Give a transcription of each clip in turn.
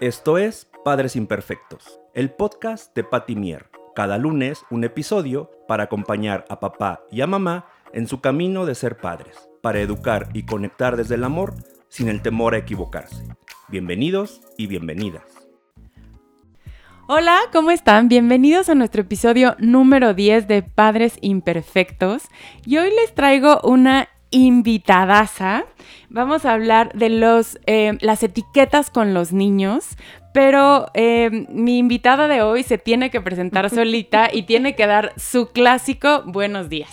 Esto es Padres Imperfectos, el podcast de Patty Mier. Cada lunes un episodio para acompañar a papá y a mamá en su camino de ser padres, para educar y conectar desde el amor sin el temor a equivocarse. Bienvenidos y bienvenidas. Hola, ¿cómo están? Bienvenidos a nuestro episodio número 10 de Padres Imperfectos. Y hoy les traigo una invitadaza. Vamos a hablar de los, eh, las etiquetas con los niños, pero eh, mi invitada de hoy se tiene que presentar solita y tiene que dar su clásico buenos días.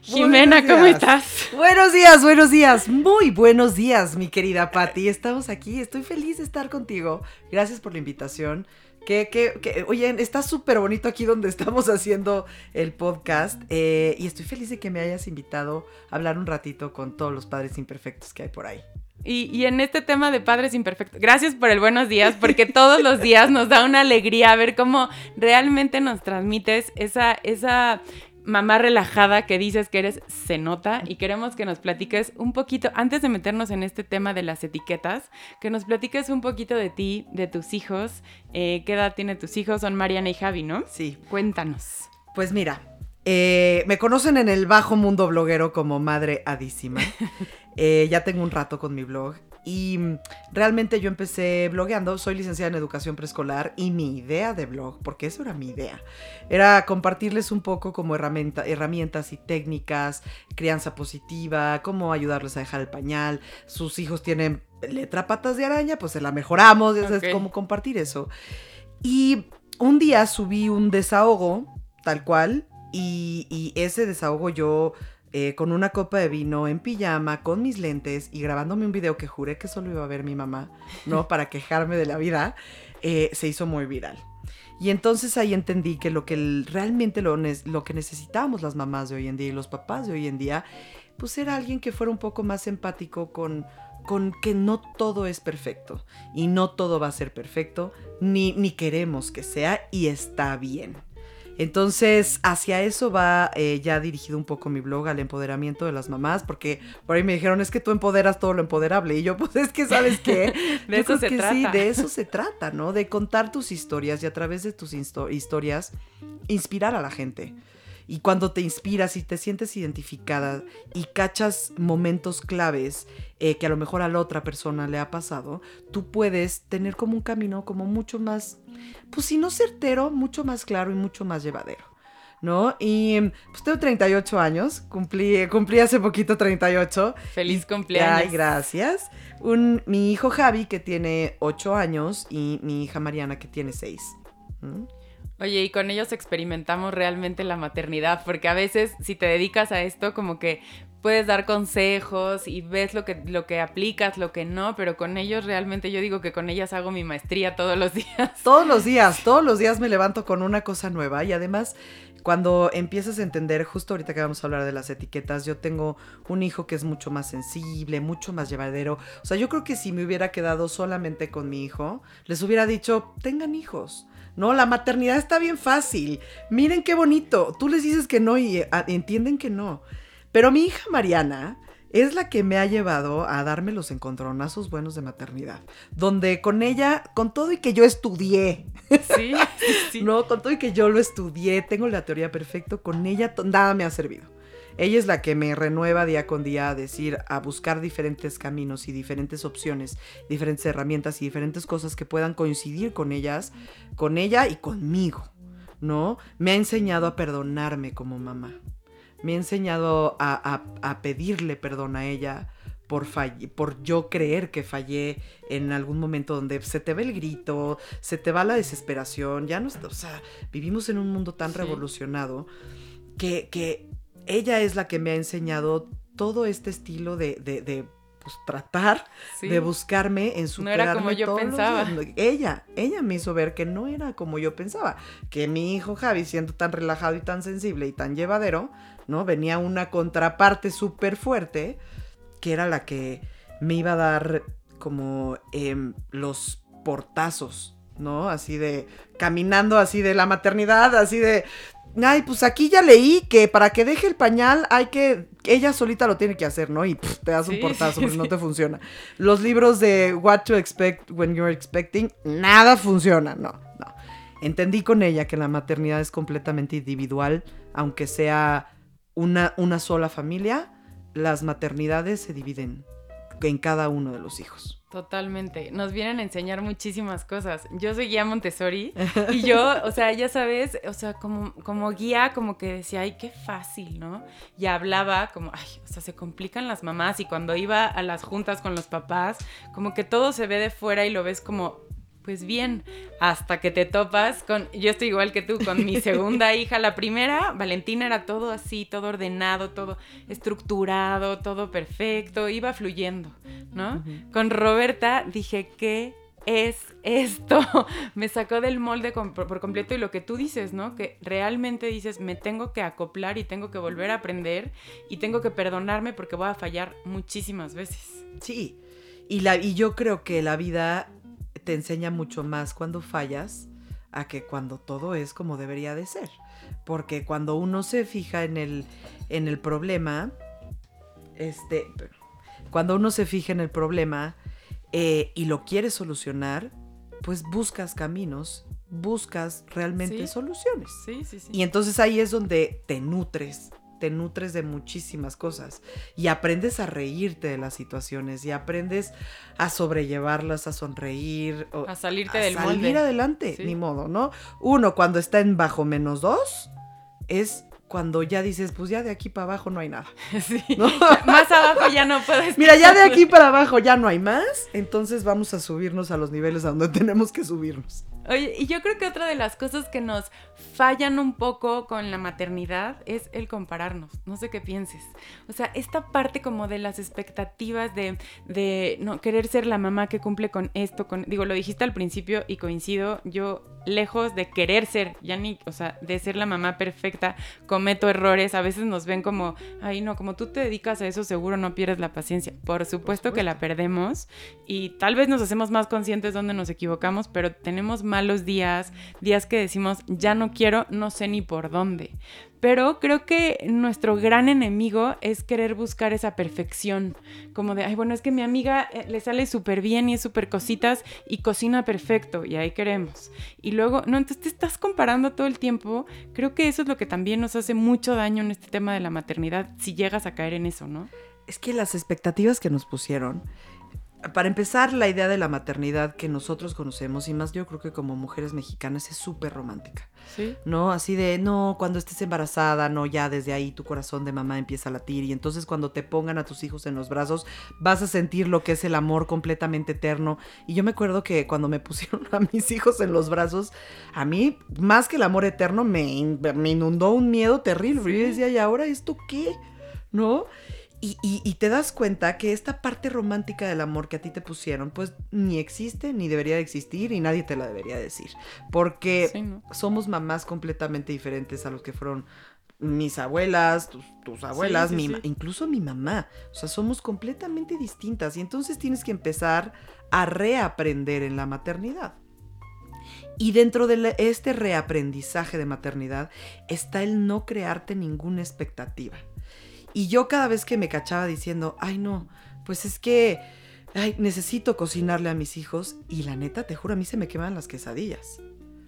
Jimena, ¿cómo estás? Buenos días, buenos días, muy buenos días, mi querida Patti. Estamos aquí, estoy feliz de estar contigo. Gracias por la invitación. Que, oye, está súper bonito aquí donde estamos haciendo el podcast eh, y estoy feliz de que me hayas invitado a hablar un ratito con todos los padres imperfectos que hay por ahí. Y, y, en este tema de padres imperfectos, gracias por el buenos días, porque todos los días nos da una alegría ver cómo realmente nos transmites esa, esa mamá relajada que dices que eres, se nota y queremos que nos platiques un poquito, antes de meternos en este tema de las etiquetas, que nos platiques un poquito de ti, de tus hijos, eh, qué edad tienen tus hijos, son Mariana y Javi, ¿no? Sí. Cuéntanos. Pues mira, eh, me conocen en el bajo mundo bloguero como Madre Adísima. eh, ya tengo un rato con mi blog y realmente yo empecé blogueando, soy licenciada en educación preescolar y mi idea de blog, porque eso era mi idea, era compartirles un poco como herramienta, herramientas y técnicas, crianza positiva, cómo ayudarles a dejar el pañal, sus hijos tienen letra patas de araña, pues se la mejoramos, okay. es como compartir eso. Y un día subí un desahogo, tal cual, y, y ese desahogo yo eh, con una copa de vino en pijama, con mis lentes y grabándome un video que juré que solo iba a ver mi mamá, ¿no? Para quejarme de la vida, eh, se hizo muy viral. Y entonces ahí entendí que lo que realmente lo, lo que necesitábamos las mamás de hoy en día y los papás de hoy en día, pues era alguien que fuera un poco más empático con, con que no todo es perfecto y no todo va a ser perfecto, ni, ni queremos que sea y está bien. Entonces, hacia eso va eh, ya dirigido un poco mi blog, al empoderamiento de las mamás, porque por ahí me dijeron, es que tú empoderas todo lo empoderable. Y yo, pues es que, ¿sabes qué? de eso se trata. Sí, de eso se trata, ¿no? De contar tus historias y a través de tus historias inspirar a la gente. Y cuando te inspiras y te sientes identificada y cachas momentos claves eh, que a lo mejor a la otra persona le ha pasado, tú puedes tener como un camino como mucho más, pues si no certero, mucho más claro y mucho más llevadero. ¿no? Y pues tengo 38 años, cumplí, cumplí hace poquito 38. Feliz cumpleaños. Ay, gracias. Un, mi hijo Javi, que tiene 8 años, y mi hija Mariana, que tiene 6. ¿Mm? Oye, y con ellos experimentamos realmente la maternidad, porque a veces si te dedicas a esto, como que puedes dar consejos y ves lo que, lo que aplicas, lo que no, pero con ellos realmente yo digo que con ellas hago mi maestría todos los días. Todos los días, todos los días me levanto con una cosa nueva y además cuando empiezas a entender, justo ahorita que vamos a hablar de las etiquetas, yo tengo un hijo que es mucho más sensible, mucho más llevadero. O sea, yo creo que si me hubiera quedado solamente con mi hijo, les hubiera dicho, tengan hijos. No, la maternidad está bien fácil. Miren qué bonito. Tú les dices que no y a, entienden que no. Pero mi hija Mariana es la que me ha llevado a darme los encontronazos buenos de maternidad. Donde con ella, con todo y que yo estudié. Sí, sí. no, con todo y que yo lo estudié, tengo la teoría perfecta, con ella nada me ha servido. Ella es la que me renueva día con día a decir, a buscar diferentes caminos y diferentes opciones, diferentes herramientas y diferentes cosas que puedan coincidir con ellas, con ella y conmigo, ¿no? Me ha enseñado a perdonarme como mamá. Me ha enseñado a, a, a pedirle perdón a ella por, por yo creer que fallé en algún momento donde se te ve el grito, se te va la desesperación, ya no está, o sea, vivimos en un mundo tan sí. revolucionado que, que ella es la que me ha enseñado todo este estilo de, de, de pues, tratar sí. de buscarme en su No era como yo pensaba. Ella, ella me hizo ver que no era como yo pensaba. Que mi hijo Javi, siendo tan relajado y tan sensible y tan llevadero, ¿no? Venía una contraparte súper fuerte, que era la que me iba a dar como eh, los portazos, ¿no? Así de caminando así de la maternidad, así de Ay, pues aquí ya leí que para que deje el pañal hay que. Ella solita lo tiene que hacer, ¿no? Y pff, te das un portazo, sí, pues no te funciona. Los libros de What to Expect When You're Expecting, nada funciona, no, no. Entendí con ella que la maternidad es completamente individual, aunque sea una, una sola familia, las maternidades se dividen en cada uno de los hijos. Totalmente. Nos vienen a enseñar muchísimas cosas. Yo soy guía Montessori y yo, o sea, ya sabes, o sea, como, como guía, como que decía, ay, qué fácil, ¿no? Y hablaba como, ay, o sea, se complican las mamás y cuando iba a las juntas con los papás, como que todo se ve de fuera y lo ves como, pues bien, hasta que te topas con, yo estoy igual que tú, con mi segunda hija, la primera, Valentina era todo así, todo ordenado, todo estructurado, todo perfecto, iba fluyendo, ¿no? Con Roberta dije, ¿qué es esto? Me sacó del molde por, por completo y lo que tú dices, ¿no? Que realmente dices, me tengo que acoplar y tengo que volver a aprender y tengo que perdonarme porque voy a fallar muchísimas veces. Sí, y, la, y yo creo que la vida te enseña mucho más cuando fallas a que cuando todo es como debería de ser. Porque cuando uno se fija en el, en el problema, este, cuando uno se fija en el problema eh, y lo quiere solucionar, pues buscas caminos, buscas realmente Sí. soluciones. Sí, sí, sí. Y entonces ahí es donde te nutres, te nutres de muchísimas cosas y aprendes a reírte de las situaciones y aprendes a sobrellevarlas, a sonreír, o a salirte a del salir molde. adelante, Sí. ni modo, ¿no? Uno cuando está en bajo menos dos es cuando ya dices, pues ya de aquí para abajo no hay nada. Sí. ¿no? Más abajo ya no puedes. Mira, ya de aquí para abajo ya no hay más, entonces vamos a subirnos a los niveles a donde tenemos que subirnos. Oye, y yo creo que otra de las cosas que nos fallan un poco con la maternidad es el compararnos. No sé qué pienses. O sea, esta parte como de las expectativas de, de no querer ser la mamá que cumple con esto, con. Digo, lo dijiste al principio y coincido. Yo, lejos de querer ser, ya ni, o sea, de ser la mamá perfecta, cometo errores. A veces nos ven como, ay, no, como tú te dedicas a eso, seguro no pierdes la paciencia. Por supuesto que la perdemos y tal vez nos hacemos más conscientes donde nos equivocamos, pero tenemos malos días, días que decimos, ya no quiero, no sé ni por dónde. Pero creo que nuestro gran enemigo es querer buscar esa perfección, como de, ay, bueno, es que mi amiga eh, le sale súper bien y es súper cositas y cocina perfecto y ahí queremos. Y luego, no, entonces te estás comparando todo el tiempo. Creo que eso es lo que también nos hace mucho daño en este tema de la maternidad, si llegas a caer en eso, ¿no? Es que las expectativas que nos pusieron, para empezar, la idea de la maternidad que nosotros conocemos, y más yo creo que como mujeres mexicanas, es súper romántica, Sí. ¿no? Así de, no, cuando estés embarazada, no, ya desde ahí tu corazón de mamá empieza a latir, y entonces cuando te pongan a tus hijos en los brazos, vas a sentir lo que es el amor completamente eterno. Y yo me acuerdo que cuando me pusieron a mis hijos en los brazos, a mí, más que el amor eterno, me, in- me inundó un miedo terrible, porque yo decía, ¿y ahora esto qué? ¿No? Y, y- y te das cuenta que esta parte romántica del amor que a ti te pusieron, pues ni existe, ni debería de existir, y nadie te la debería decir. Porque Sí, ¿no? somos mamás completamente diferentes a los que fueron mis abuelas, tus, tus abuelas, sí, sí. incluso mi mamá. O sea, somos completamente distintas. Y entonces tienes que empezar a reaprender en la maternidad. Y dentro de la- este reaprendizaje de maternidad está el no crearte ninguna expectativa. Y yo cada vez que me cachaba diciendo, ay no, pues es que ay, necesito cocinarle a mis hijos y la neta, te juro, a mí se me queman las quesadillas.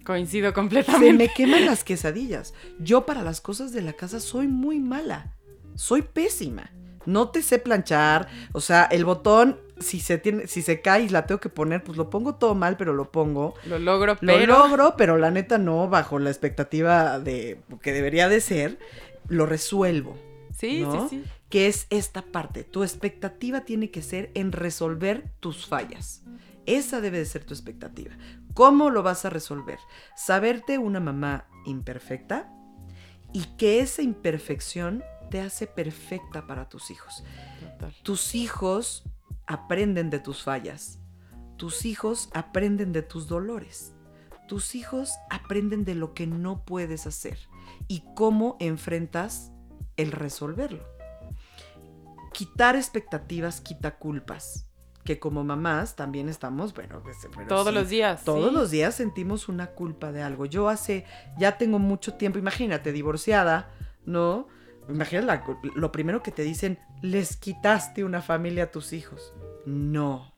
Coincido Se completamente. me queman las quesadillas. Yo para las cosas de la casa soy muy mala. Soy pésima. No te sé planchar. O sea, el botón, si se, tiene, si se cae y la tengo que poner, pues lo pongo todo mal, pero lo pongo. Lo logro, Lo pero... logro, pero la neta no, bajo la expectativa de que debería de ser, lo resuelvo. Sí, ¿no? sí, sí. que es esta parte. Tu expectativa tiene que ser en resolver tus fallas. Esa debe de ser tu expectativa. ¿Cómo lo vas a resolver? Saberte una mamá imperfecta y que esa imperfección te hace perfecta para tus hijos. Total. Tus hijos aprenden de tus fallas. Tus hijos aprenden de tus dolores. Tus hijos aprenden de lo que no puedes hacer y cómo enfrentas el resolverlo. Quitar expectativas quita culpas. que como mamás también estamos, bueno, pero Todos sí, los días. Todos sí. los días sentimos una culpa de algo. Yo hace, ya tengo mucho tiempo, imagínate, divorciada, ¿no? Imagínate lo primero que te dicen, les quitaste una familia a tus hijos. No,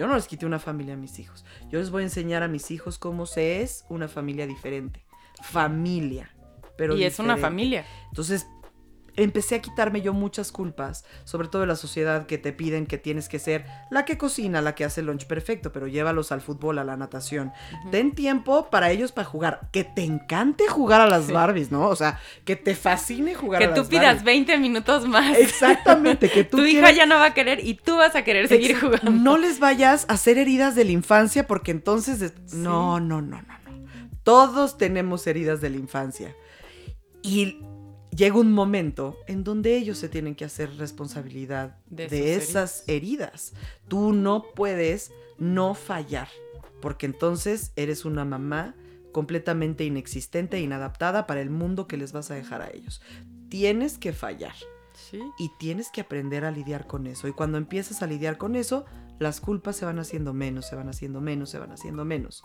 yo no les quité una familia a mis hijos. Yo les voy a enseñar a mis hijos cómo se es una familia diferente. Familia. Pero y es una familia. Entonces, empecé a quitarme yo muchas culpas, sobre todo de la sociedad que te piden que tienes que ser la que cocina, la que hace el lunch perfecto, pero llévalos al fútbol, a la natación. Ten tiempo para ellos para jugar. Que te encante jugar a las Sí. Barbies, ¿no? O sea, que te fascine jugar Que a tú las pidas Barbies. 20 minutos más. Exactamente, que tú tu hija ya no va a querer y tú vas a querer seguir Exacto. jugando. No les vayas a hacer heridas de la infancia porque entonces... Sí. No, no, no, no, no. Todos tenemos heridas de la infancia. Y llega un momento en donde ellos se tienen que hacer responsabilidad De esas heridas. Tú no puedes no fallar porque entonces eres una mamá completamente inexistente e inadaptada para el mundo que les vas a dejar a ellos. Tienes que fallar Sí. y tienes que aprender a lidiar con eso. Y cuando empiezas a lidiar con eso, las culpas se van haciendo menos, se van haciendo menos, se van haciendo menos.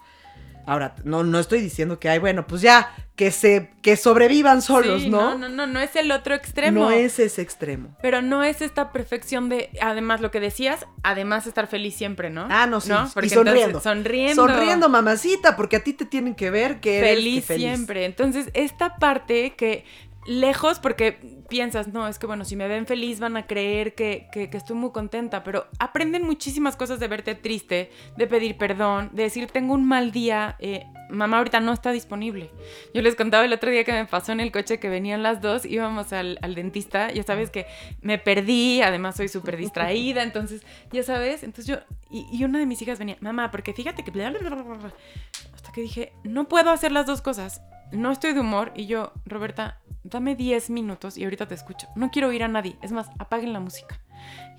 Ahora, no, no estoy diciendo que, ay, bueno, pues ya, que se, que sobrevivan solos, Sí, ¿no? No, no, no, no es el otro extremo. No es ese extremo. Pero no es esta perfección de, además, lo que decías, además estar feliz siempre, ¿no? Ah, no, sí. Porque y sonriendo. sonriendo. Sonriendo, mamacita, porque a ti te tienen que ver que eres feliz, que siempre. Entonces, esta parte que lejos, porque piensas, no, es que bueno, si me ven feliz van a creer que, que, que estoy muy contenta, pero aprenden muchísimas cosas de verte triste, de pedir perdón, de decir, tengo un mal día, eh, mamá ahorita no está disponible. Yo les contaba el otro día que me pasó en el coche que venían las dos, íbamos al, al dentista, ya sabes que me perdí, además soy súper distraída, entonces, ya sabes, entonces yo, y, y una de mis hijas venía, mamá, porque fíjate que... bla, bla, bla, bla, bla". Hasta que dije, no puedo hacer las dos cosas. No estoy de humor y yo, Roberta, dame 10 minutos y ahorita te escucho. No quiero oír a nadie. Es más, apaguen la música.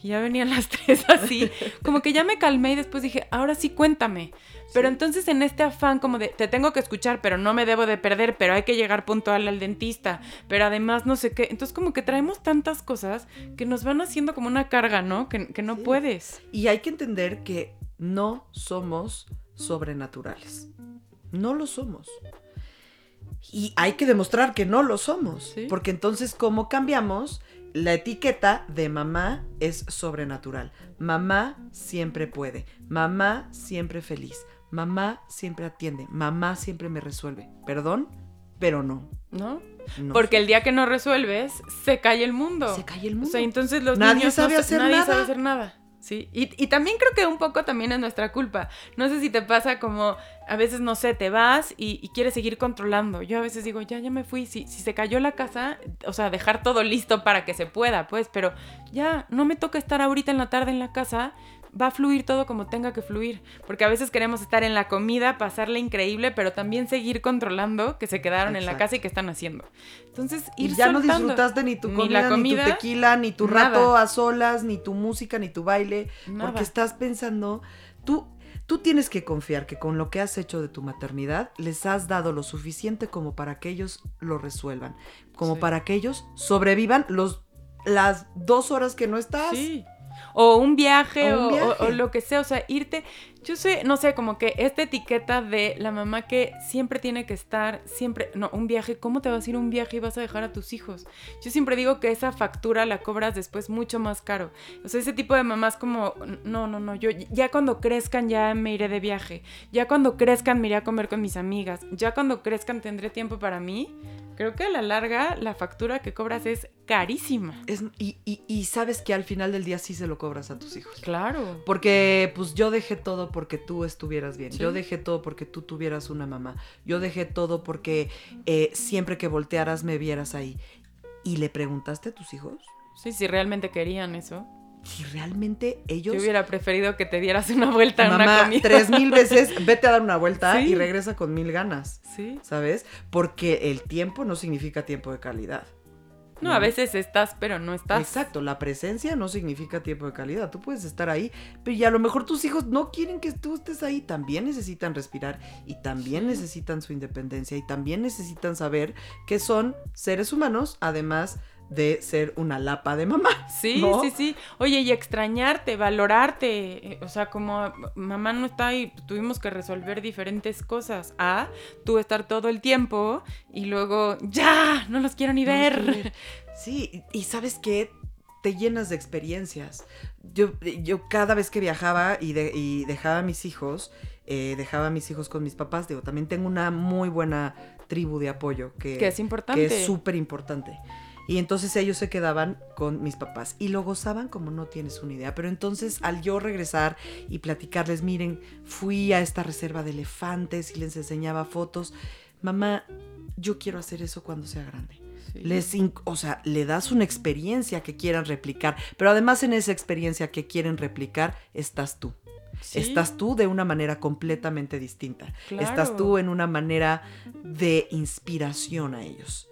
Y ya venían las tres así. Como que ya me calmé y después dije, ahora sí cuéntame. Pero entonces en este afán como de, te tengo que escuchar, pero no me debo de perder, pero hay que llegar puntual al dentista, pero además no sé qué. Entonces como que traemos tantas cosas que nos van haciendo como una carga, ¿no? Que, que no Sí. puedes. Y hay que entender que no somos sobrenaturales. No lo somos. Y hay que demostrar que no lo somos. Sí. Porque entonces, ¿cómo cambiamos? La etiqueta de mamá es sobrenatural. Mamá siempre puede. Mamá siempre feliz. Mamá siempre atiende. Mamá siempre me resuelve. Perdón, pero no. ¿No? no. Porque el día que no resuelves, se cae el mundo. se cae el O mundo. sea, entonces los Nadie niños sabe no, hacer nadie nada. sabe hacer nada. Sí, y, y también creo que un poco también es nuestra culpa. No sé si te pasa como a veces, no sé, te vas y, y quieres seguir controlando. Yo a veces digo, ya, ya me fui. Si, si se cayó la casa, o sea, dejar todo listo para que se pueda, pues, pero ya, no me toca estar ahorita en la tarde en la casa. Va a fluir todo como tenga que fluir. Porque a veces queremos estar en la comida, pasarle increíble, pero también seguir controlando que se quedaron en la casa y que están haciendo. Entonces, Y ir ya no disfrutaste ni tu Ni comida, ni tu tequila, ni tu nada. rato a solas, ni tu música, ni tu baile. Nada. Porque estás pensando, tú, tú tienes que confiar que con lo que has hecho de tu maternidad les has dado lo suficiente como para que ellos lo resuelvan, como Sí. para que ellos sobrevivan los, las dos horas que no estás. Sí. O un viaje, O un o, o- viaje. o lo que sea, o sea, irte. Yo sé, no sé, como que esta etiqueta de la mamá que siempre tiene que estar, siempre, no, un viaje, ¿cómo te vas a ir a un viaje y vas a dejar a tus hijos? Yo siempre digo que esa factura la cobras después mucho más caro. O sea, ese tipo de mamás como, no, no, no, yo ya cuando crezcan ya me iré de viaje, ya cuando crezcan me iré a comer con mis amigas, ya cuando crezcan tendré tiempo para mí. Creo que a la larga la factura que cobras es carísima. Es- y, y- y sabes que al final del día sí se lo cobras a tus hijos. Claro. Porque pues yo dejé todo porque tú estuvieras bien. Sí. Yo dejé todo porque tú tuvieras una mamá. Yo dejé todo porque eh, siempre que voltearas me vieras ahí. ¿Y le preguntaste a tus hijos? Sí, si realmente querían eso. Si realmente ellos... Yo hubiera preferido que te dieras una vuelta en una comida. tres mil veces, vete a dar una vuelta Sí. y regresa con mil ganas, Sí. ¿sabes? Porque el tiempo no significa tiempo de calidad. No, a veces estás, pero no estás. Exacto, la presencia no significa tiempo de calidad. Tú puedes estar ahí, pero y a lo mejor tus hijos no quieren que tú estés ahí. También necesitan respirar y también necesitan su independencia y también necesitan saber que son seres humanos, además de ser una lapa de mamá. Sí, ¿no? sí, sí. Oye, y extrañarte, valorarte. eh, O sea, como mamá no está y tuvimos que resolver diferentes cosas. A, tú estar todo el tiempo y luego, ya, no los quiero ni No ver. quiero ver. Sí, y y ¿sabes qué? Te llenas de experiencias. Yo, yo cada vez que viajaba y, de- y dejaba a mis hijos, eh, dejaba a mis hijos con mis papás, digo, también tengo una muy buena tribu de apoyo que, Que es importante. que es súper importante. Y entonces ellos se quedaban con mis papás y lo gozaban como no tienes una idea. Pero entonces al yo regresar y platicarles, miren, fui a esta reserva de elefantes y les enseñaba fotos. Mamá, yo quiero hacer eso cuando sea grande. Sí. Les, o sea, le das una experiencia que quieran replicar, pero además en esa experiencia que quieren replicar estás tú. Sí, Estás tú de una manera completamente distinta. Estás tú en una manera de inspiración a ellos,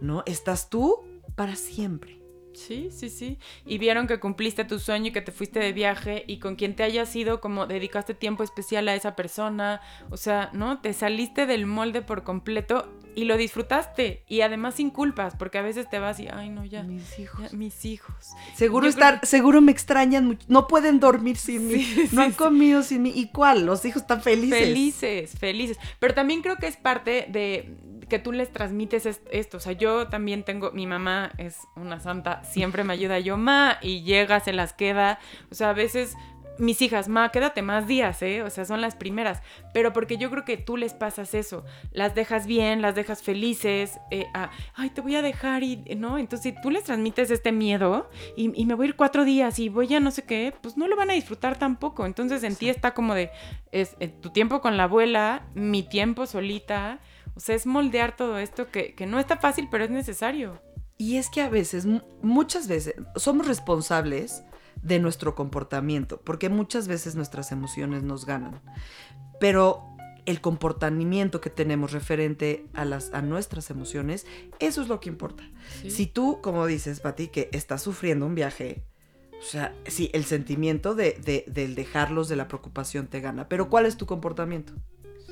¿no? Estás tú para siempre. Sí, sí, sí. Y vieron que cumpliste tu sueño y que te fuiste de viaje y con quien te hayas ido, como dedicaste tiempo especial a esa persona. O sea, ¿no? Te saliste del molde por completo y lo disfrutaste. Y además sin culpas, porque a veces te vas y, ay, no, ya. Mis hijos. ya, mis hijos. Seguro Yo estar, seguro me extrañan mucho. No pueden dormir sin mí. Sí, no han sí. comido sin mí. ¿Y cuál? Los hijos están felices. Felices, felices. Pero también creo que es parte de que tú les transmites es- esto. O sea, yo también tengo, mi mamá es una santa, siempre me ayuda yo, ma, y llega, se las queda. O sea, a veces mis hijas, ma, quédate más días, ¿eh? O sea, son las primeras. Pero porque yo creo que tú les pasas eso. Las dejas bien, las dejas felices. eh, a, Ay, te voy a dejar y, ¿no? Entonces, si tú les transmites este miedo y, y me voy a ir cuatro días y voy a no sé qué, pues no lo van a disfrutar tampoco. Entonces, en ti está como de, es eh, tu tiempo con la abuela, mi tiempo solita. O sea, es moldear todo esto que, que no está fácil, pero es necesario. Y es que a veces, mu- muchas veces, somos responsables de nuestro comportamiento, porque muchas veces nuestras emociones nos ganan. Pero el comportamiento que tenemos referente a, las, a nuestras emociones, eso es lo que importa. Si tú, como dices, Pati, que estás sufriendo un viaje, o sea, sí, el sentimiento de, de- del dejarlos de la preocupación te gana. Pero ¿cuál es tu comportamiento?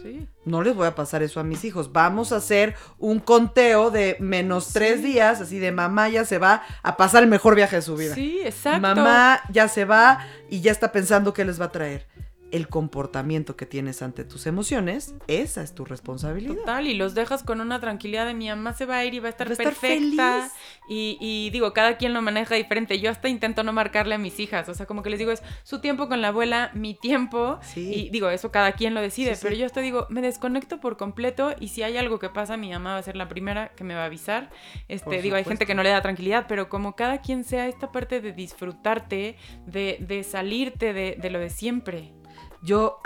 Sí. No les voy a pasar eso a mis hijos. Vamos a hacer un conteo de menos tres Sí. días, así de mamá ya se va a pasar el mejor viaje de su vida. Sí, exacto. Mamá ya se va y ya está pensando qué les va a traer. El comportamiento que tienes ante tus emociones, esa es tu responsabilidad. Total, y los dejas con una tranquilidad de mi mamá se va a ir y va a estar Va a estar perfecta. feliz. Y, y digo, cada quien lo maneja diferente. Yo hasta intento no marcarle a mis hijas. O sea, como que les digo, es su tiempo con la abuela, mi tiempo. Sí. Y digo, eso cada quien lo decide. Sí, sí. Pero yo hasta digo, me desconecto por completo. Y si hay algo que pasa, mi mamá va a ser la primera que me va a avisar. Este, digo, hay gente que no le da tranquilidad, pero como cada quien sea esta parte de disfrutarte, de, de salirte de, de lo de siempre. Yo,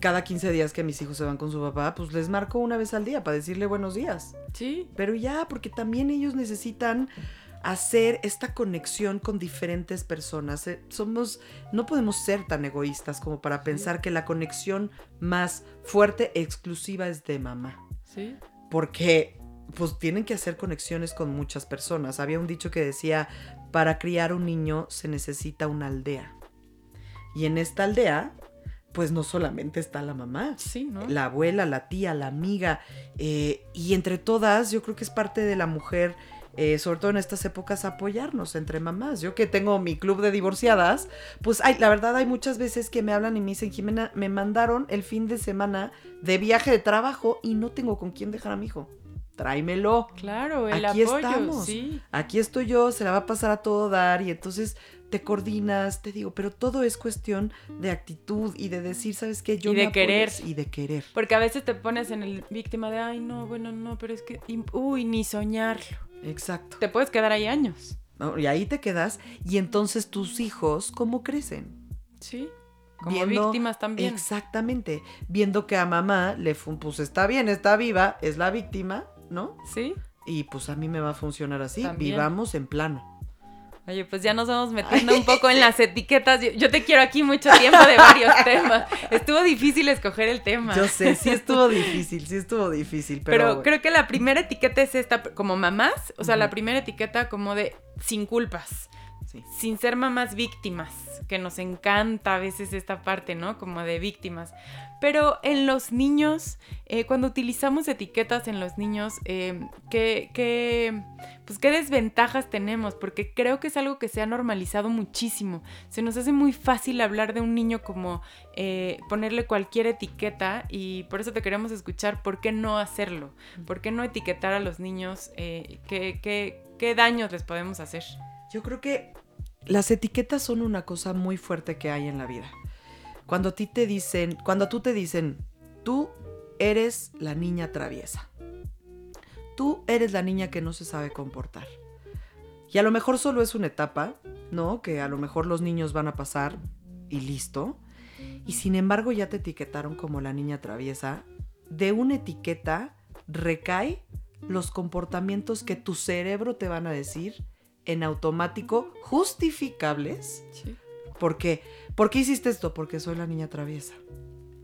cada 15 días que mis hijos se van con su papá, pues les marco una vez al día para decirle buenos días. Sí. Pero ya, porque también ellos necesitan hacer esta conexión con diferentes personas. Eh, Somos, no podemos ser tan egoístas como para pensar que la conexión más fuerte, exclusiva es de mamá. Sí. Porque pues tienen que hacer conexiones con muchas personas. Había un dicho que decía, para criar un niño se necesita una aldea. Y en esta aldea, pues no solamente está la mamá, Sí, ¿no? la abuela, la tía, la amiga, eh, y entre todas yo creo que es parte de la mujer, eh, sobre todo en estas épocas, apoyarnos entre mamás. Yo que tengo mi club de divorciadas, pues hay, la verdad hay muchas veces que me hablan y me dicen, Jimena, me mandaron el fin de semana de viaje de trabajo y no tengo con quién dejar a mi hijo. Tráemelo. Claro, el Aquí apoyo, estamos. sí. Aquí estoy yo, se la va a pasar a todo dar y entonces te coordinas, te digo, pero todo es cuestión de actitud y de decir, ¿sabes qué? Yo Y de me querer. Y de querer. Porque a veces te pones en el víctima de, ay, no, bueno, no, pero es que, uy, ni soñarlo. Exacto. Te puedes quedar ahí años. ¿no? Y ahí te quedas y entonces tus hijos, ¿cómo crecen? Sí. Como Viendo- víctimas también. Exactamente. Viendo que a mamá le fun pues está bien, está viva, es la víctima, ¿no? Sí. Y pues a mí me va a funcionar así. También. Vivamos en plano. Oye, pues ya nos vamos metiendo un poco en las etiquetas. Yo, yo te quiero aquí mucho tiempo de varios temas. Estuvo difícil escoger el tema. Yo sé, sí estuvo difícil, sí estuvo difícil, pero, Pero creo que la primera etiqueta es esta, como mamás, o sea, la primera etiqueta como de sin culpas, Sí. sin ser mamás víctimas, que nos encanta a veces esta parte, ¿no? Como de víctimas. Pero en los niños, eh, cuando utilizamos etiquetas en los niños, eh, ¿qué, qué, pues, ¿qué desventajas tenemos? Porque creo que es algo que se ha normalizado muchísimo. Se nos hace muy fácil hablar de un niño como eh, ponerle cualquier etiqueta y por eso te queremos escuchar, ¿por qué no hacerlo? ¿Por qué no etiquetar a los niños? ¿qué, qué, qué daños les podemos hacer? Yo creo que las etiquetas son una cosa muy fuerte que hay en la vida. Cuando a ti te dicen, cuando tú te dicen, tú eres la niña traviesa. Tú eres la niña que no se sabe comportar. Y a lo mejor solo es una etapa, ¿no? Que a lo mejor los niños van a pasar y listo. Y sin embargo ya te etiquetaron como la niña traviesa. De una etiqueta recae los comportamientos que tu cerebro te van a decir en automático justificables. Sí. ¿Por qué? ¿Por qué hiciste esto? Porque soy la niña traviesa.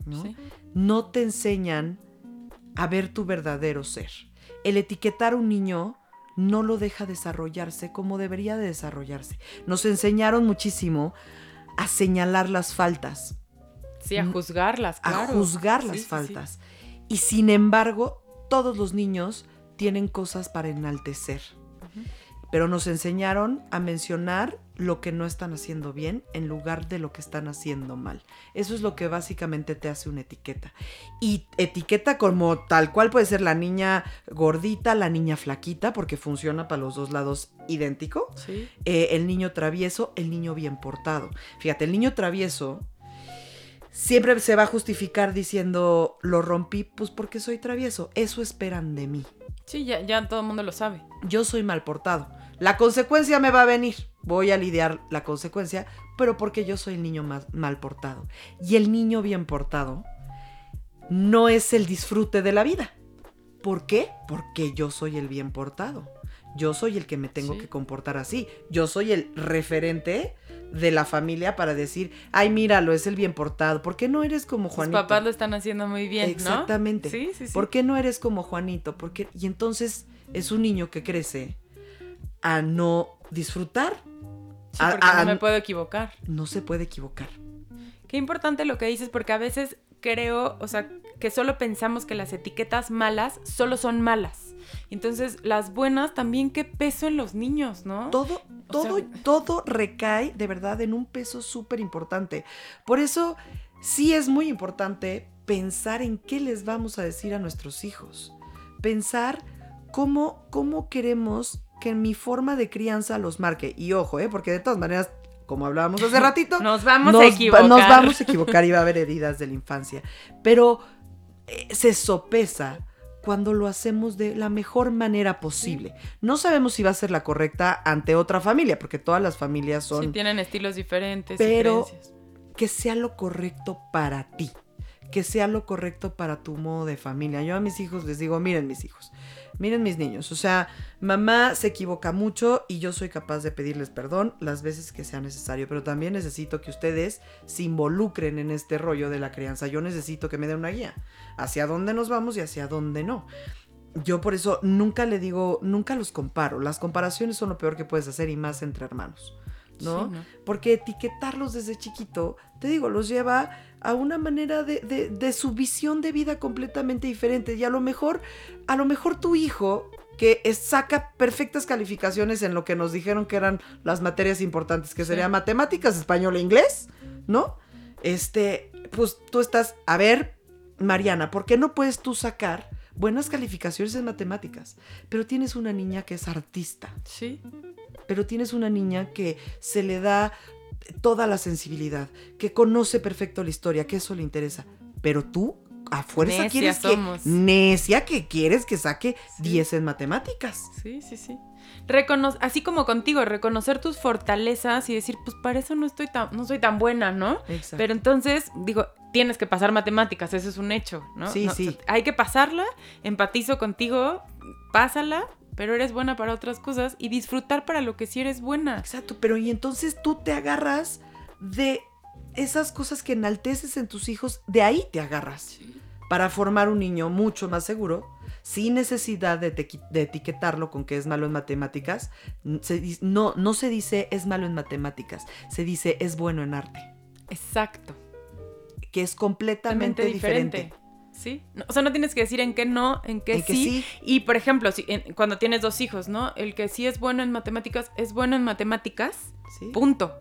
¿no? Sí. no te enseñan a ver tu verdadero ser. El etiquetar a un niño no lo deja desarrollarse como debería de desarrollarse. Nos enseñaron muchísimo a señalar las faltas, Sí, a juzgarlas, a claro. juzgar Sí, las sí, sí. faltas. Y sin embargo, todos los niños tienen cosas para enaltecer. Pero nos enseñaron a mencionar lo que no están haciendo bien en lugar de lo que están haciendo mal. Eso es lo que básicamente te hace una etiqueta. Y etiqueta como tal cual puede ser la niña gordita, la niña flaquita, porque funciona para los dos lados idéntico. Sí. Eh, el niño travieso, el niño bien portado. Fíjate, el niño travieso siempre se va a justificar diciendo, lo rompí, pues porque soy travieso. Eso esperan de mí. Sí, ya, ya todo el mundo lo sabe. Yo soy mal portado. La consecuencia me va a venir. Voy a lidiar la consecuencia, pero porque yo soy el niño más mal portado. Y el niño bien portado no es el disfrute de la vida. ¿Por qué? Porque yo soy el bien portado. Yo soy el que me tengo Sí. que comportar así. Yo soy el referente de la familia para decir, ay, míralo, es el bien portado. ¿Por qué no eres como Sus Juanito? papás lo están haciendo muy bien, ¿no? Exactamente. Sí, sí, sí. ¿Por qué no eres como Juanito? Porque y entonces es un niño que crece a no disfrutar. Sí, a- porque a- no me puedo equivocar. No se puede equivocar. Qué importante lo que dices, porque a veces creo, o sea, que solo pensamos que las etiquetas malas solo son malas. Entonces, las buenas también, qué peso en los niños, ¿no? Todo, O todo, sea- todo recae de verdad en un peso súper importante. Por eso sí es muy importante pensar en qué les vamos a decir a nuestros hijos. Pensar cómo, cómo queremos que mi forma de crianza los marque. Y ojo, ¿eh? porque de todas maneras, como hablábamos hace ratito, Nos vamos nos, a equivocar. nos vamos a equivocar y va a haber heridas de la infancia. Pero eh, se sopesa cuando lo hacemos de la mejor manera posible. No sabemos si va a ser la correcta ante otra familia, porque todas las familias son Sí, tienen estilos diferentes. Pero- que sea lo correcto para ti, que sea lo correcto para tu modo de familia. Yo a mis hijos les digo, miren mis hijos, miren mis niños, o sea, mamá se equivoca mucho y yo soy capaz de pedirles perdón las veces que sea necesario, pero también necesito que ustedes se involucren en este rollo de la crianza. Yo necesito que me den una guía hacia dónde nos vamos y hacia dónde no. Yo por eso nunca le digo, nunca los comparo. Las comparaciones son lo peor que puedes hacer y más entre hermanos. ¿No? Sí, ¿no? Porque etiquetarlos desde chiquito, te digo, los lleva a una manera de, de- de su visión de vida completamente diferente. Y a lo mejor, a lo mejor tu hijo, que es- saca perfectas calificaciones en lo que nos dijeron que eran las materias importantes, que Sí. serían matemáticas, español e inglés, ¿no? Este, pues tú estás, a ver, Mariana, ¿por qué no puedes tú sacar buenas calificaciones en matemáticas? Pero tienes una niña que es artista Sí. Pero tienes una niña que se le da toda la sensibilidad, que conoce perfecto la historia, que eso le interesa. Pero tú, a fuerza, Necia quieres somos. que. Necia que quieres que saque Sí. 10 en matemáticas. Sí, sí, sí. Recono- así como contigo, reconocer tus fortalezas y decir, pues para eso no estoy tan, no soy tan buena, ¿no? Exacto. Pero entonces, digo, tienes que pasar matemáticas, eso es un hecho, ¿no? Sí, No, sí. o sea, hay que pasarla, empatizo contigo, pásala, pero eres buena para otras cosas y disfrutar para lo que sí eres buena. Exacto, pero y entonces tú te agarras de esas cosas que enalteces en tus hijos, de ahí te agarras para formar un niño mucho más seguro, sin necesidad de, etiquetarlo con que es malo en matemáticas. se no, no se dice es malo en matemáticas, se dice es bueno en arte, Exacto. que es completamente diferente. ¿Sí? No, o sea, no tienes que decir en qué no, en qué En que sí. Y, por ejemplo, si, en- cuando tienes dos hijos, ¿no? El que sí es bueno en matemáticas, es bueno en matemáticas, ¿sí? punto.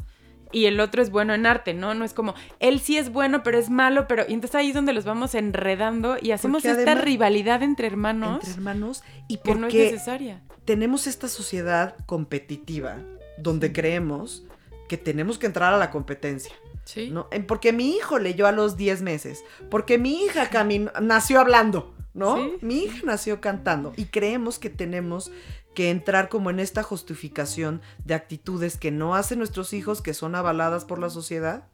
Y el otro es bueno en arte, ¿no? No es como, él sí es bueno, pero es malo, pero... Y entonces ahí es donde los vamos enredando y hacemos Porque esta además- rivalidad entre hermanos Entre hermanos y que no es porque necesaria. tenemos esta sociedad competitiva donde creemos que tenemos que entrar a la competencia. Sí. ¿no? Porque mi hijo leyó a los 10 meses, porque mi hija caminó, nació hablando, ¿no? Sí, Mi hija nació cantando y creemos que tenemos que entrar como en esta justificación de actitudes que no hacen nuestros hijos, que son avaladas por la sociedad.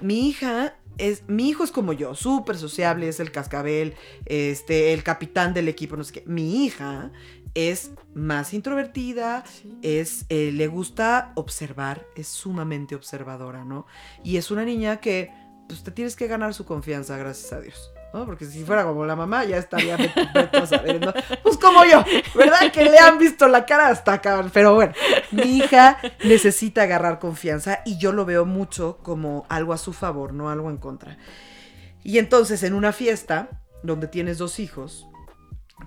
Mi hija es, mi hijo es como yo, súper sociable, es el cascabel, este, el capitán del equipo, no sé qué. Mi hija es más introvertida, Sí. es, eh, le gusta observar, es sumamente observadora, ¿no? Y es una niña que, pues te tienes que ganar su confianza, gracias a Dios, ¿no? Porque si fuera como la mamá, ya estaría, a saber, ¿no? Pues como yo, ¿verdad? Que le han visto la cara hasta acá, pero bueno, mi hija necesita agarrar confianza y yo lo veo mucho como algo a su favor, no algo en contra. Y entonces en una fiesta donde tienes dos hijos,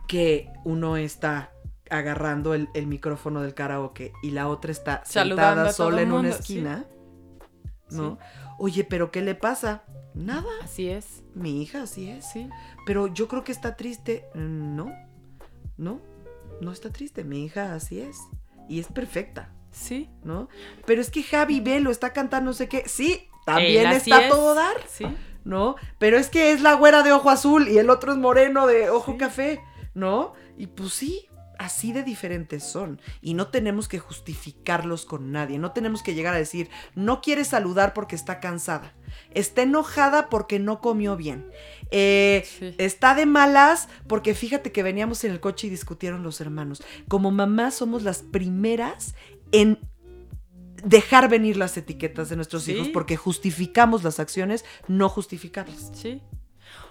que uno está agarrando el, el micrófono del karaoke y la otra está Saludando sentada sola en una sí. esquina, ¿no? Oye, pero ¿qué le pasa? Nada, Así es. mi hija así es. Sí. Pero yo creo que está triste. No, no, no está triste. Mi hija así es. Y es perfecta, Sí. ¿no? Pero es que Javi B lo está cantando, no sé qué. Sí, también Él está es. todo dar, Sí. ¿no? Pero es que es la güera de ojo azul y el otro es moreno de ojo Sí. café, ¿no? Y pues sí, así de diferentes son. Y no tenemos que justificarlos con nadie. No tenemos que llegar a decir, no quiere saludar porque está cansada. Está enojada porque no comió bien. Eh, Sí. Está de malas porque fíjate que veníamos en el coche y discutieron los hermanos. Como mamás somos las primeras en dejar venir las etiquetas de nuestros Sí. hijos porque justificamos las acciones, no justificarlas. Sí.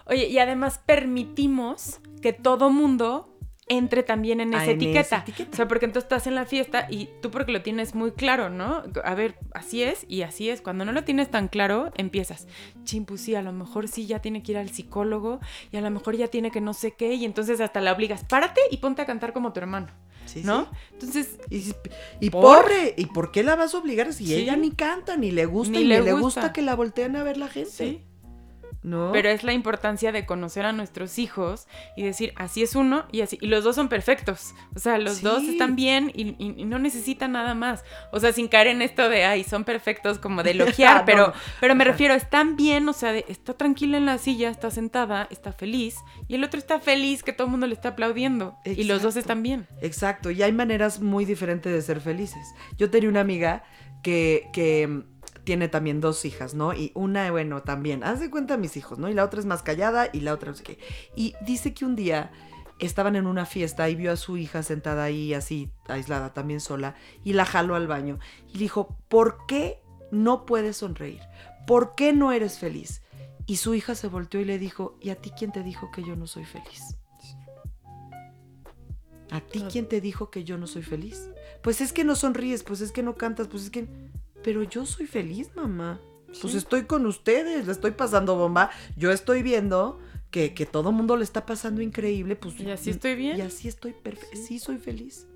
Oye, y además permitimos que todo mundo entre también en Ah, esa en etiqueta. esa etiqueta. O sea, porque entonces estás en la fiesta y tú porque lo tienes muy claro, ¿no? A ver, así es y así es. Cuando no lo tienes tan claro, empiezas. Chin, pues sí, a lo mejor sí ya tiene que ir al psicólogo y a lo mejor ya tiene que no sé qué y entonces hasta la obligas. Párate y ponte a cantar como tu hermano, Sí, ¿no? sí. Entonces, Y, y ¿Por? pobre, ¿y por qué la vas a obligar si Sí. ella ni canta, ni le gusta, Ni ni le le gusta. gusta. que la volteen a ver la gente? sí. ¿No? Pero es la importancia de conocer a nuestros hijos y decir, así es uno y así. Y los dos son perfectos. O sea, los Sí. dos están bien y, y- y no necesitan nada más. O sea, sin caer en esto de, ay, son perfectos como de elogiar, No, pero, no. pero me refiero, están bien, o sea, de- está tranquila en la silla, está sentada, está feliz. Y el otro está feliz que todo el mundo le está aplaudiendo. Y los dos están bien. Exacto, y hay maneras muy diferentes de ser felices. Yo tenía una amiga que, que tiene también dos hijas, ¿no? Y una, bueno, también, haz de cuenta mis hijos, ¿no? Y la otra es más callada y la otra no sé qué. Y dice que un día estaban en una fiesta y vio a su hija sentada ahí así, aislada, también sola, y la jaló al baño. Y le dijo, ¿por qué no puedes sonreír? ¿Por qué no eres feliz? Y su hija se volteó y le dijo, ¿y a ti quién te dijo que yo no soy feliz? ¿A ti quién te dijo que yo no soy feliz? Pues es que no sonríes, pues es que no cantas, pues es que... Pero yo soy feliz, mamá. Pues estoy con ustedes, le estoy pasando bomba. Yo estoy viendo que, que todo mundo le está pasando increíble, pues... Y así estoy bien. Y así estoy perfecta. Sí. Sí, soy feliz.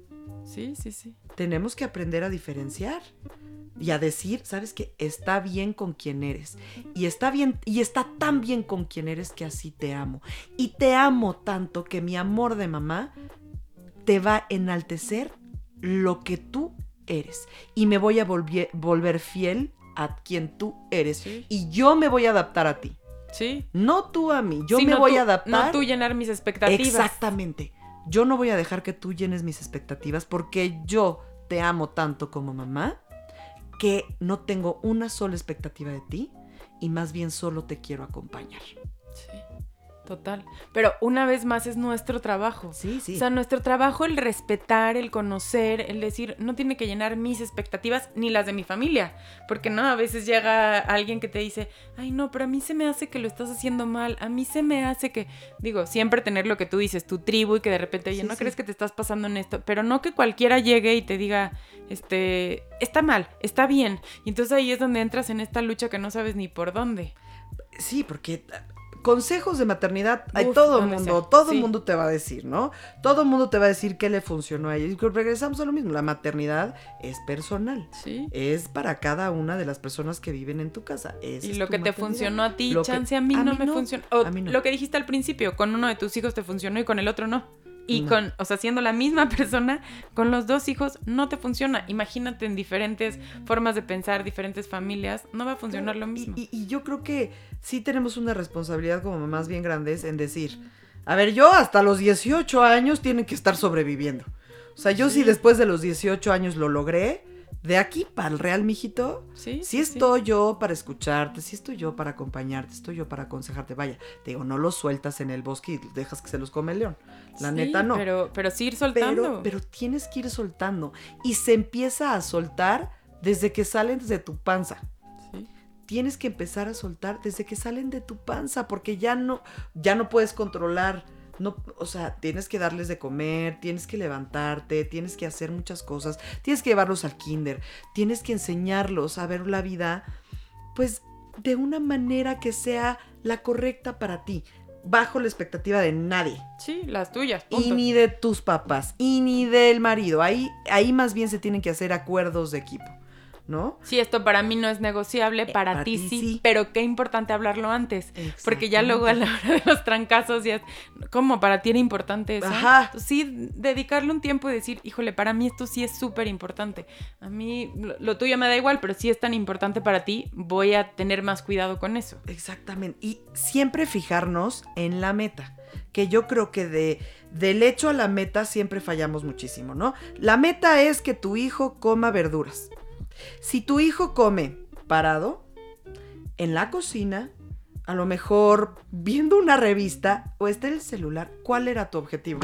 Sí, sí, sí. Tenemos que aprender a diferenciar y a decir, sabes que está bien con quien eres y está bien y está tan bien con quien eres que así te amo y te amo tanto que mi amor de mamá te va a enaltecer lo que tú eres y me voy a volver fiel a quien tú eres Sí. y yo me voy a adaptar a ti, Sí. no tú a mí, yo Sí, me no voy tú- a adaptar. No tú llenar mis expectativas. Exactamente. Yo no voy a dejar que tú llenes mis expectativas porque yo te amo tanto como mamá que no tengo una sola expectativa de ti y más bien solo te quiero acompañar. Sí. Total. Pero una vez más es nuestro trabajo. Sí, sí. O sea, nuestro trabajo el respetar, el conocer, el decir, no tiene que llenar mis expectativas ni las de mi familia. Porque no, a veces llega alguien que te dice, ay no, pero a mí se me hace que lo estás haciendo mal, a mí se me hace que, digo, siempre tener lo que tú dices, tu tribu y que de repente, oye, Sí, ¿no sí. crees que te estás pasando en esto? Pero no que cualquiera llegue y te diga, este, está mal, está bien. Y entonces ahí es donde entras en esta lucha que no sabes ni por dónde. Sí, porque consejos de maternidad hay Uf, todo el mundo, sea. todo el Sí. mundo te va a decir, ¿no? Todo el mundo te va a decir qué le funcionó a ella. Y regresamos a lo mismo, la maternidad es personal. Sí. Es para cada una de las personas que viven en tu casa. Esa Y lo que te funcionó a ti, Lo que- chance a mí a no mí me no, funcionó. O a mí no. lo que dijiste al principio, con uno de tus hijos te funcionó y con el otro no. Y No. con, o sea, siendo la misma persona, con los dos hijos no te funciona. Imagínate en diferentes formas de pensar, diferentes familias, no va a funcionar lo mismo. Y, y yo creo que sí tenemos una responsabilidad como mamás bien grandes en decir, a ver, yo hasta los 18 años tienen que estar sobreviviendo. O sea, yo sí, Sí. después de los 18 años lo logré, de aquí para el real, mijito, sí, Sí sí, estoy yo para escucharte, sí estoy yo para acompañarte, estoy yo para aconsejarte. Vaya, te digo, no los sueltas en el bosque y dejas que se los come el león. La Sí, neta no. Pero, pero sí ir soltando. Pero, pero tienes que ir soltando. Y se empieza a soltar desde que salen de tu panza. Sí. Tienes que empezar a soltar desde que salen de tu panza, porque ya no, ya no puedes controlar. No, o sea, tienes que darles de comer, tienes que levantarte, tienes que hacer muchas cosas, tienes que llevarlos al kinder, tienes que enseñarlos a ver la vida, pues de una manera que sea la correcta para ti, bajo la expectativa de nadie. Sí, las tuyas. Y ni de tus papás, y ni del marido. Ahí, ahí más bien se tienen que hacer acuerdos de equipo, ¿no? Sí, esto para mí no es negociable, para, Eh, para ti, ti sí, sí. pero qué importante hablarlo antes. Porque ya luego a la hora de los trancazos ya es, ¿cómo? ¿Para ti era importante eso? Ajá. Entonces, sí, dedicarle un tiempo y decir, híjole, para mí esto sí es súper importante. A mí lo, lo tuyo me da igual, pero si es tan importante para ti, voy a tener más cuidado con eso. Exactamente. Y siempre fijarnos en la meta. Que yo creo que de, del hecho a la meta siempre fallamos muchísimo, ¿no? La meta es que tu hijo coma verduras. Si tu hijo come parado, en la cocina, a lo mejor viendo una revista o está en el celular, ¿cuál era tu objetivo?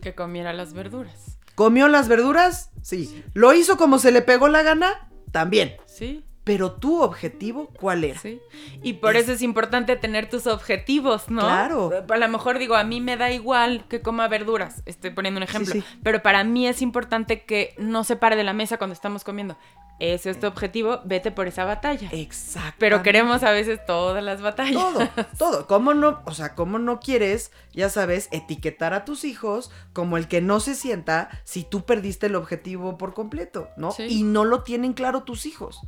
Que comiera las verduras. ¿Comió las verduras? Sí. ¿Lo hizo como se le pegó la gana? También. Sí, Pero tu objetivo, ¿cuál era? sí. Y por Es- eso es importante tener tus objetivos, ¿no? Claro. A lo mejor digo, a mí me da igual que coma verduras, estoy poniendo un ejemplo, sí. pero para mí es importante que no se pare de la mesa cuando estamos comiendo. Ese es tu objetivo, vete por esa batalla. Exacto. Pero queremos a veces todas las batallas. Todo, todo. ¿Cómo no? O sea, ¿cómo no quieres, ya sabes, etiquetar a tus hijos como el que no se sienta si tú perdiste el objetivo por completo, ¿no? Sí. Y no lo tienen claro tus hijos.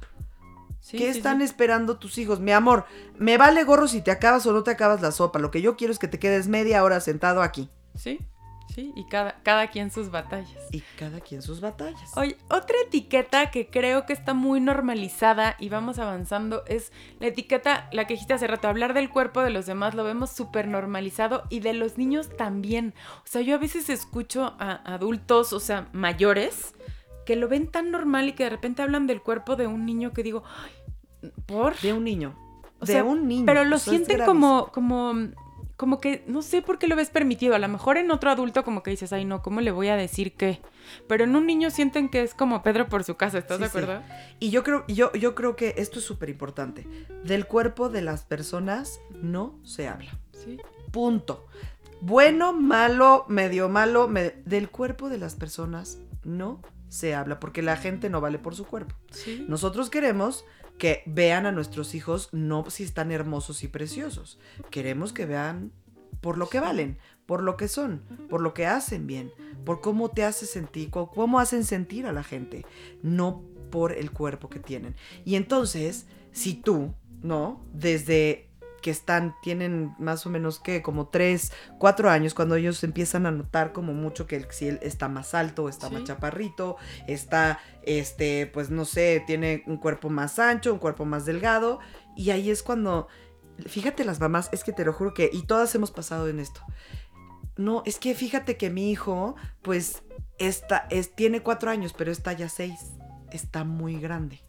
Sí, ¿Qué sí, están sí. esperando tus hijos? Mi amor, me vale gorro si te acabas o no te acabas la sopa. Lo que yo quiero es que te quedes media hora sentado aquí. Sí, sí, y cada, cada quien sus batallas. Y cada quien sus batallas. Oye, otra etiqueta que creo que está muy normalizada y vamos avanzando es la etiqueta, la que dijiste hace rato, hablar del cuerpo de los demás lo vemos súper normalizado y de los niños también. O sea, yo a veces escucho a adultos, o sea, mayores, que lo ven tan normal y que de repente hablan del cuerpo de un niño que digo, "Ay, ¿por? De un niño. O de sea, un niño. Pero lo sienten como, como, como que, no sé por qué lo ves permitido. A lo mejor en otro adulto como que dices, ay no, ¿cómo le voy a decir qué? Pero en un niño sienten que es como Pedro por su casa, ¿estás Sí, de sí. acuerdo? Y yo creo, yo, yo creo que esto es súper importante. Del cuerpo de las personas no se habla. Sí. Punto. Bueno, malo, medio malo, me- del cuerpo de las personas no se habla porque la gente no vale por su cuerpo. Sí. Nosotros queremos que vean a nuestros hijos no si están hermosos y preciosos. Queremos que vean por lo que valen, por lo que son, por lo que hacen bien, por cómo te hace sentir, cómo hacen sentir a la gente, no por el cuerpo que tienen. Y entonces, si tú, ¿no? Desde que están, tienen más o menos que como 3, 4 años, cuando ellos empiezan a notar como mucho que el, si él está más alto, está más chaparrito, está, este, pues no sé, tiene un cuerpo más ancho, un cuerpo más delgado, y ahí es cuando, fíjate las mamás, es que te lo juro que, y todas hemos pasado en esto. No, es que fíjate que mi hijo, pues, está, es, tiene cuatro años, pero está ya seis, está muy grande.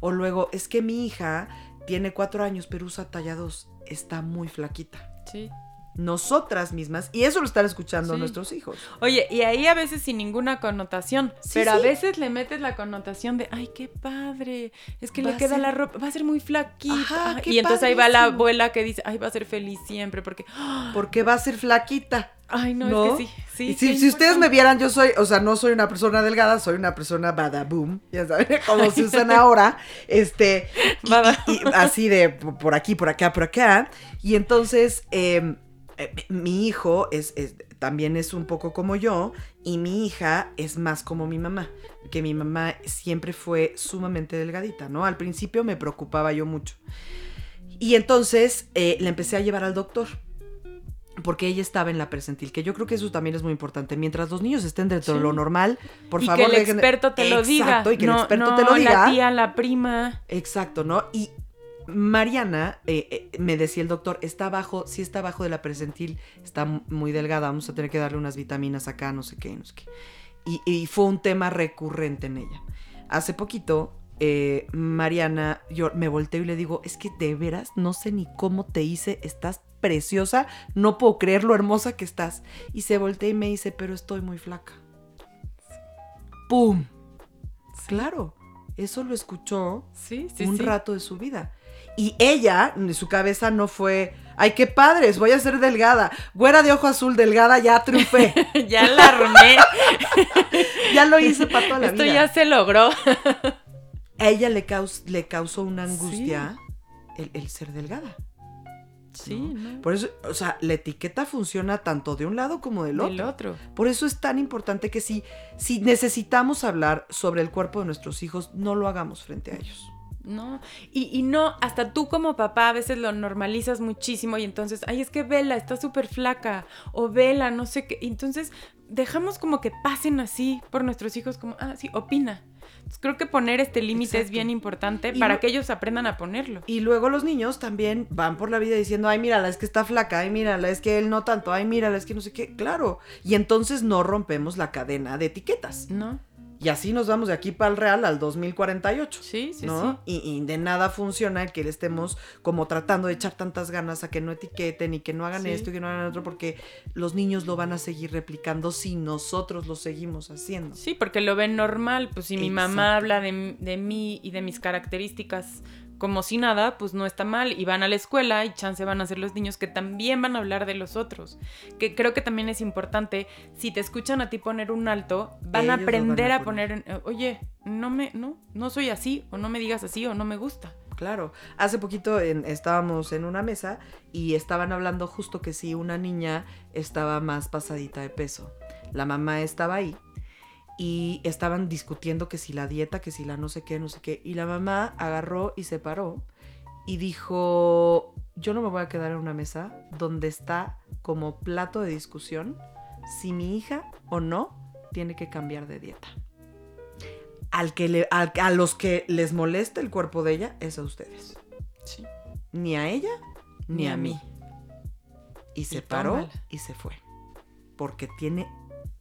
O luego, es que mi hija tiene cuatro años, pero usa talla 2, está muy flaquita. Sí. Nosotras mismas, y eso lo están escuchando Sí. nuestros hijos. Oye, y ahí a veces sin ninguna connotación, Sí, pero a veces le metes la connotación de, ay, qué padre, es que Va le queda ser- la ropa, va a ser muy flaquita. Ajá, y entonces ahí va la abuela que dice, ay, va a ser feliz siempre, porque, Porque va a ser flaquita. ay, no, ¿No? es que sí, sí. si, si ustedes me vieran, yo soy, o sea, no soy una persona delgada, soy una persona badaboom, ya saben, como se usan ahora, este, y- así de por por aquí, por acá, por acá. Y entonces, eh, eh, mi hijo es, es- también es un poco como yo, y mi hija es más como mi mamá, que mi mamá siempre fue sumamente delgadita, ¿no? Al principio me preocupaba yo mucho. Y entonces eh, le empecé a llevar al doctor. Porque ella estaba en la percentil, que yo creo que eso también es muy importante. Mientras los niños estén dentro de lo normal, por y favor. que el experto te lo diga. Exacto, y que no, el experto no te lo diga. la tía, la prima. Exacto, ¿no? Y Mariana, eh, eh, me decía el doctor, está abajo, sí está abajo de la percentil, está muy delgada, vamos a tener que darle unas vitaminas acá, no sé qué, no sé qué. Y, y fue un tema recurrente en ella. Hace poquito, eh, Mariana, yo me volteo y le digo, es que de veras no sé ni cómo te hice, estás preciosa, no puedo creer lo hermosa que estás. Y se voltea y me dice, pero estoy muy flaca. ¡Pum! Claro, eso lo escuchó Sí, sí, un sí. rato de su vida. Y ella, en su cabeza no fue, ay, qué padres, voy a ser delgada. Güera de ojo azul, delgada, ya triunfé. ya la armé. ya lo hice para toda la Esto vida. ya se logró. A ella le, caus- le causó una angustia el, el ser delgada. Sí, ¿no? Por eso, o sea, la etiqueta funciona tanto de un lado como del otro. Del otro. Por eso es tan importante que si, si necesitamos hablar sobre el cuerpo de nuestros hijos, no lo hagamos frente a ellos. No, y, y no, hasta tú como papá a veces lo normalizas muchísimo y entonces, ay, es que Vela está súper flaca o Vela, no sé qué. Entonces dejamos como que pasen así por nuestros hijos como, ah, sí, opina. Entonces, creo que poner este límite es bien importante Y para que ellos aprendan a ponerlo. Y luego los niños también van por la vida diciendo, ay, mírala, es que está flaca, ay, mírala, es que él no tanto, ay, mírala, es que no sé qué. Claro. Y entonces no rompemos la cadena de etiquetas. ¿No? Y así nos vamos de aquí para el Real al 2048. Sí, sí, ¿no? Y, y de nada funciona el que le estemos como tratando de echar tantas ganas a que no etiqueten y que no hagan Sí. esto y que no hagan otro, porque los niños lo van a seguir replicando si nosotros lo seguimos haciendo. sí. Sí, porque lo ven normal. Pues si mi mamá habla de, de mí y de mis características como si nada, pues no está mal. Y van a la escuela y chance van a ser los niños que también van a hablar de los otros. Que creo que también es importante, si te escuchan a ti poner un alto, van a van a aprender a poner. en- oye, no me, no, no soy así, o no me digas así, o no me gusta. Claro, hace poquito en- estábamos en una mesa y estaban hablando justo que si una niña estaba más pasadita de peso. La mamá estaba ahí y estaban discutiendo que si la dieta, que si la no sé qué, no sé qué. Y la mamá agarró y se paró y dijo, yo no me voy a quedar en una mesa donde está como plato de discusión si mi hija o no tiene que cambiar de dieta. Al que le- al- a los que les molesta el cuerpo de ella es a ustedes. Sí. Ni a ella ni, a mí. Y se paró y se fue. Porque tiene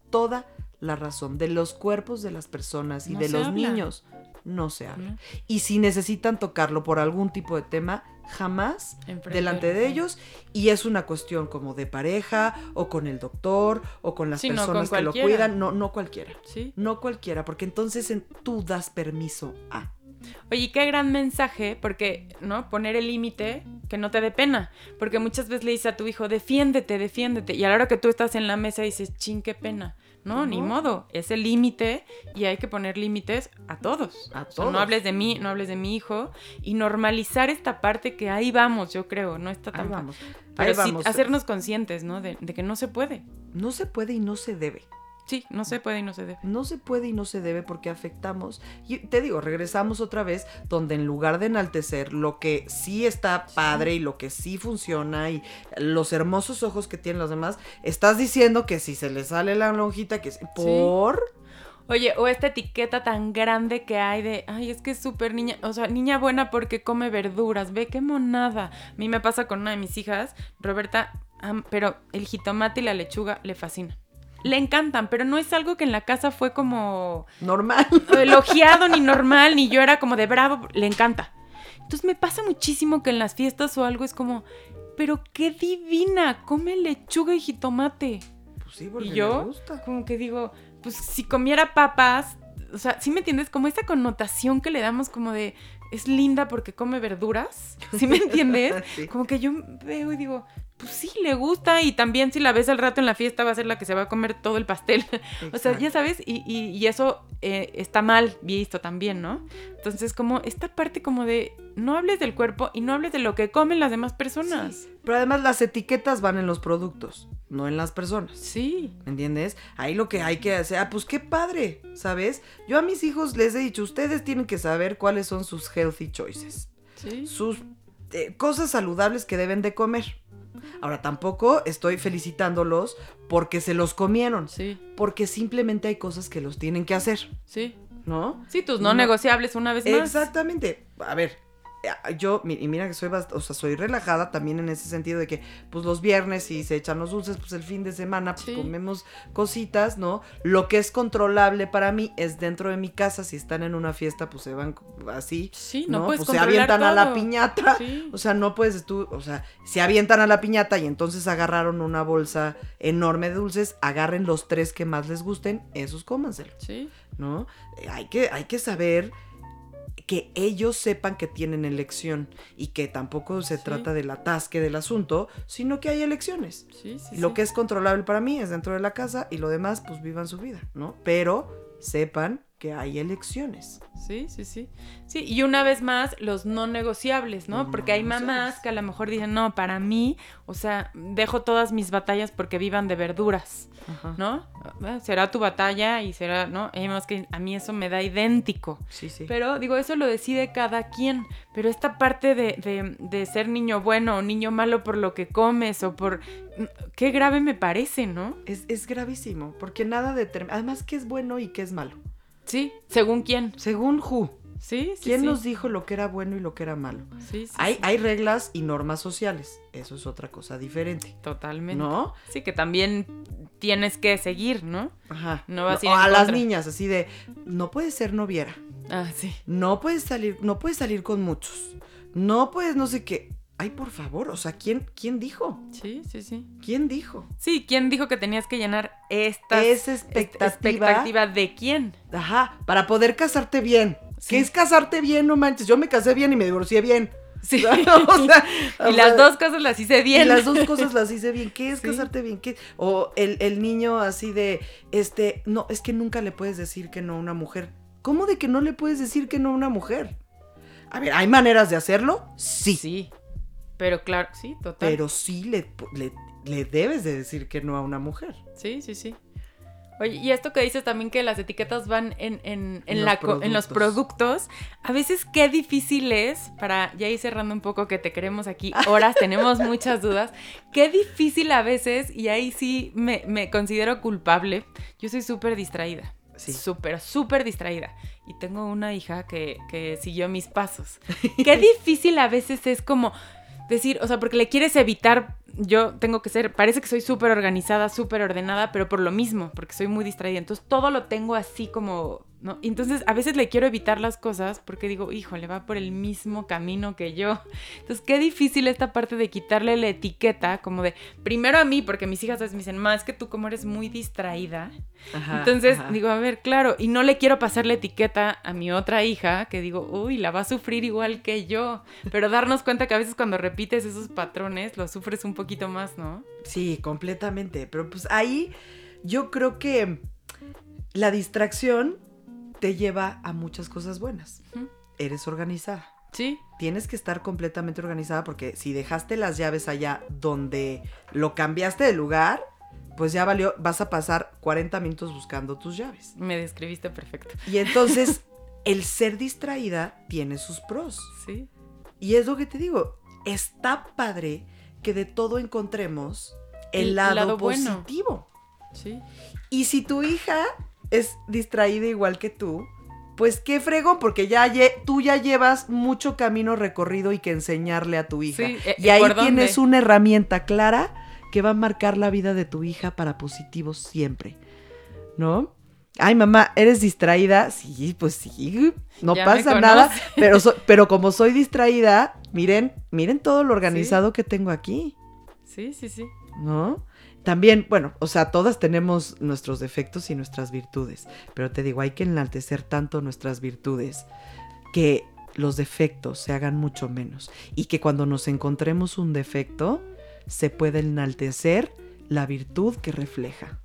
toda la razón. De los cuerpos de las personas y No de los habla. niños no se habla. ¿no? Y si necesitan tocarlo por algún tipo de tema, jamás delante del- de ellos. Y es una cuestión como de pareja o con el doctor o con las Sí, no, con personas que lo cuidan. No, no cualquiera. Sí. No cualquiera, porque entonces en- tú das permiso a. Oye, qué gran mensaje, porque, ¿no? Poner el límite, que no te dé pena. Porque muchas veces le dices a tu hijo, defiéndete, defiéndete. Y a la hora que tú estás en la mesa dices, chin, qué pena. No, ni modo. Es el límite y hay que poner límites a todos. A O sea, todos. no hables de mí, no hables de mi hijo. Y normalizar esta parte que ahí vamos, yo creo. No está Ahí tan vamos. Pero Ahí sí vamos. hacernos conscientes, ¿no? De, de que no se puede. No se puede y no se debe. Sí, no se puede y no se debe. No se puede y no se debe porque afectamos. Y te digo, regresamos otra vez donde en lugar de enaltecer lo que sí está padre y lo que sí funciona y los hermosos ojos que tienen los demás, estás diciendo que si se le sale la lonjita, que es por... Oye, o esta etiqueta tan grande que hay de, ay, es que es súper niña, o sea, niña buena porque come verduras, ve qué monada. A mí me pasa con una de mis hijas, Roberta, pero el jitomate y la lechuga le fascinan. Le encantan, pero no es algo que en la casa fue como Normal. elogiado ni normal, ni yo era como de bravo, le encanta. Entonces me pasa muchísimo que en las fiestas o algo es como, pero qué divina, come lechuga y jitomate. Pues sí, porque Y yo, le gusta. como que digo, pues si comiera papas, o sea, ¿sí me entiendes? Como esta connotación que le damos como de, es linda porque come verduras, ¿sí me entiendes? Sí. Como que yo veo y digo, pues sí, le gusta y también si la ves al rato en la fiesta va a ser la que se va a comer todo el pastel. O sea, ya sabes, y, y- y eso eh, está mal visto también, ¿no? Entonces, como esta parte como de, no hables del cuerpo y no hables de lo que comen las demás personas. Sí. Pero además las etiquetas van en los productos, no en las personas. Sí, ¿Me entiendes? Ahí lo que hay que hacer, ah, pues qué padre, ¿sabes? Yo a mis hijos les he dicho, ustedes tienen que saber cuáles son sus healthy choices, sí. sus eh, cosas saludables que deben de comer. Ahora, tampoco estoy felicitándolos porque se los comieron, Sí, porque simplemente hay cosas que los tienen que hacer, sí. ¿no? Sí, tus no, No. negociables una vez más. Exactamente. A ver, yo, y mira que soy, o sea, soy relajada también en ese sentido de que, pues los viernes si se echan los dulces, pues el fin de semana, pues Sí. comemos cositas, ¿no? Lo que es controlable para mí es dentro de mi casa, si están en una fiesta, pues se van así, Sí, no, ¿no? puedes pues se avientan a la piñata. Sí. O sea, no puedes tú, o sea, se avientan a la piñata y entonces agarraron una bolsa enorme de dulces, agarren los tres que más les gusten, esos cómanselos. Sí, ¿no? Hay que, hay que saber que ellos sepan que tienen elección y que tampoco se Sí. trata del atasque del asunto, sino que hay elecciones. sí, sí. Y Lo que es controlable para mí es dentro de la casa y lo demás pues vivan su vida, ¿no? Pero sepan que hay elecciones. Sí, sí, sí. Sí, y una vez más, los no negociables, ¿no? Porque hay mamás que a lo mejor dicen, no, para mí, o sea, dejo todas mis batallas porque vivan de verduras, ¿no? Eh, Será tu batalla y será, ¿no? Hay mamás que a mí eso me da idéntico. Sí, sí. Pero digo, eso lo decide cada quien. Pero esta parte de, de- de ser niño bueno o niño malo por lo que comes o por... Qué grave me parece, ¿no? Es, es gravísimo, porque nada determina. Además, ¿qué es bueno y qué es malo? Sí, según quién. Según Who, Sí, sí. ¿quién sí. nos dijo lo que era bueno y lo que era malo? Sí, sí, Hay, hay reglas y normas sociales. Eso es otra cosa diferente. Totalmente. ¿No? Sí, que también tienes que seguir, ¿no? Ajá. No vas a ir O a las niñas, así de, no puedes ser noviera. Ah, sí. No puedes salir, no puedes salir con muchos. No puedes no sé qué. Ay, por favor, o sea, ¿quién, quién dijo? Sí, sí, sí. ¿Quién dijo? Sí, ¿quién dijo que tenías que llenar esta expectativa. expectativa de quién? Ajá, para poder casarte bien. Sí. ¿Qué es casarte bien? No manches, yo me casé bien y me divorcié bien. Sí. o sea, y sea, las dos cosas las hice bien. Y las dos cosas las hice bien. ¿Qué es Sí. casarte bien? ¿Qué? O el, el niño así de, este, no, es que nunca le puedes decir que no a una mujer. ¿Cómo de que no le puedes decir que no a una mujer? A ver, ¿hay maneras de hacerlo? Sí. Sí. Pero claro, sí, total. Pero sí le, le, le debes de decir que no a una mujer. Sí, sí, sí. Oye, y esto que dices también que las etiquetas van en, en- en En la los co- en los productos, a veces qué difícil es, para ya ir cerrando un poco que te queremos aquí, horas, tenemos muchas dudas, qué difícil a veces, y ahí sí me, me considero culpable, yo soy súper distraída. Sí. Súper, súper distraída. Y tengo una hija que, que siguió mis pasos. Qué difícil a veces es como decir, o sea, porque le quieres evitar, yo tengo que ser, parece que soy súper organizada, súper ordenada, pero por lo mismo, porque soy muy distraída. Entonces todo lo tengo así como, ¿no? Entonces a veces le quiero evitar las cosas porque digo, híjole, va por el mismo camino que yo. Entonces qué difícil esta parte de quitarle la etiqueta, como de, primero a mí, porque mis hijas a veces me dicen, más que tú como eres muy distraída. Ajá, Entonces ajá. digo, a ver, claro, y no le quiero pasar la etiqueta a mi otra hija, que digo, uy, la va a sufrir igual que yo. Pero darnos cuenta que a veces cuando repites esos patrones, lo sufres un poquito más, ¿no? Sí, completamente. Pero pues ahí yo creo que la distracción te lleva a muchas cosas buenas. Eres organizada. Sí, Tienes que estar completamente organizada porque si dejaste las llaves allá donde lo cambiaste de lugar, pues ya valió, vas a pasar 40 minutos buscando tus llaves. me describiste perfecto. Y entonces el ser distraída tiene sus pros. Sí, Y es lo que te digo, está padre que de todo encontremos el, El lado, lado bueno. positivo. sí. Y si tu hija es distraída igual que tú, pues qué fregón, porque ya lle- tú ya llevas mucho camino recorrido y que enseñarle a tu hija. Sí, eh, y ahí tienes una herramienta clara que va a marcar la vida de tu hija para positivo siempre. ¿No? Ay, mamá, ¿eres distraída? Sí, pues sí, no Ya pasa nada. Pero, so- pero como soy distraída, miren, miren todo lo organizado que tengo aquí, Sí, sí, sí. ¿no? También, bueno, o sea, todas tenemos nuestros defectos y nuestras virtudes, pero te digo, hay que enaltecer tanto nuestras virtudes que los defectos se hagan mucho menos y que cuando nos encontremos un defecto se pueda enaltecer la virtud que refleja.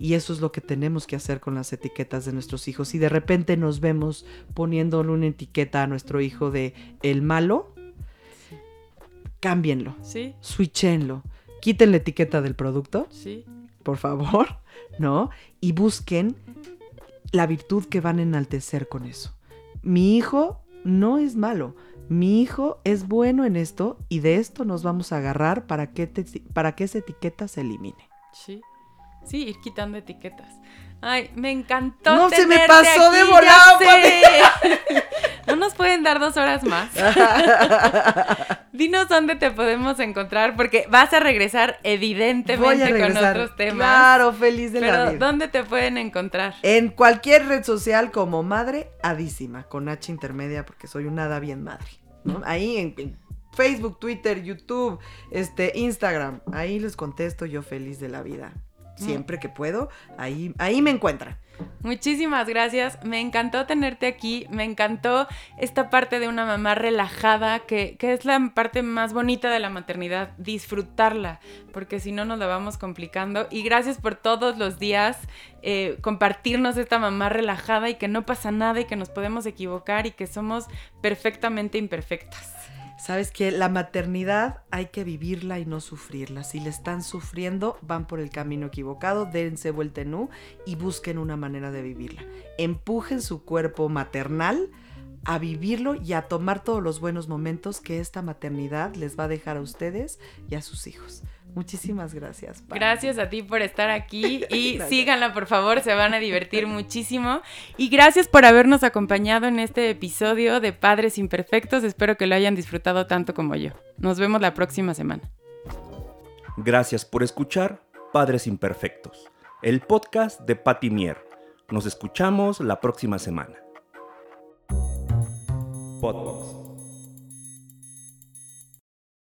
Y eso es lo que tenemos que hacer con las etiquetas de nuestros hijos. Si de repente nos vemos poniéndole una etiqueta a nuestro hijo de el malo, cámbienlo, Sí, switchenlo, quiten la etiqueta del producto, sí. por favor, ¿no? Y busquen la virtud que van a enaltecer con eso. Mi hijo no es malo. Mi hijo es bueno en esto y de esto nos vamos a agarrar para que, te- para que esa etiqueta se elimine. Sí. Sí, ir quitando etiquetas. Ay, me encantó. No, se me pasó de aquí, volado, ya sé. No nos pueden dar dos horas más. Dinos dónde te podemos encontrar, porque vas a regresar evidentemente Voy a regresar. con otros temas. Claro, feliz de la Pero, vida. ¿dónde te pueden encontrar? En cualquier red social como madre adísima, con H intermedia, porque soy una hada bien madre. ¿no? Ahí en, en Facebook, Twitter, YouTube, este, Instagram, ahí les contesto yo feliz de la vida. Siempre que puedo, ahí, ahí me encuentran. Muchísimas gracias. Me encantó tenerte aquí. Me encantó esta parte de una mamá relajada, que, que es la parte más bonita de la maternidad, disfrutarla, porque si no nos la vamos complicando. Y gracias por todos los días eh, compartirnos esta mamá relajada y que no pasa nada y que nos podemos equivocar y que somos perfectamente imperfectas. Sabes que la maternidad hay que vivirla y no sufrirla. Si le están sufriendo, van por el camino equivocado, dense vuelta en U y busquen una manera de vivirla. Empujen su cuerpo maternal a vivirlo y a tomar todos los buenos momentos que esta maternidad les va a dejar a ustedes y a sus hijos. Muchísimas gracias. Pam. Gracias a ti por estar aquí y síganla por favor, se van a divertir muchísimo. Y gracias por habernos acompañado en este episodio de Padres Imperfectos. Espero que lo hayan disfrutado tanto como yo. Nos vemos la próxima semana. Gracias por escuchar Padres Imperfectos, el podcast de Patty Mier. Nos escuchamos la próxima semana. Podbox.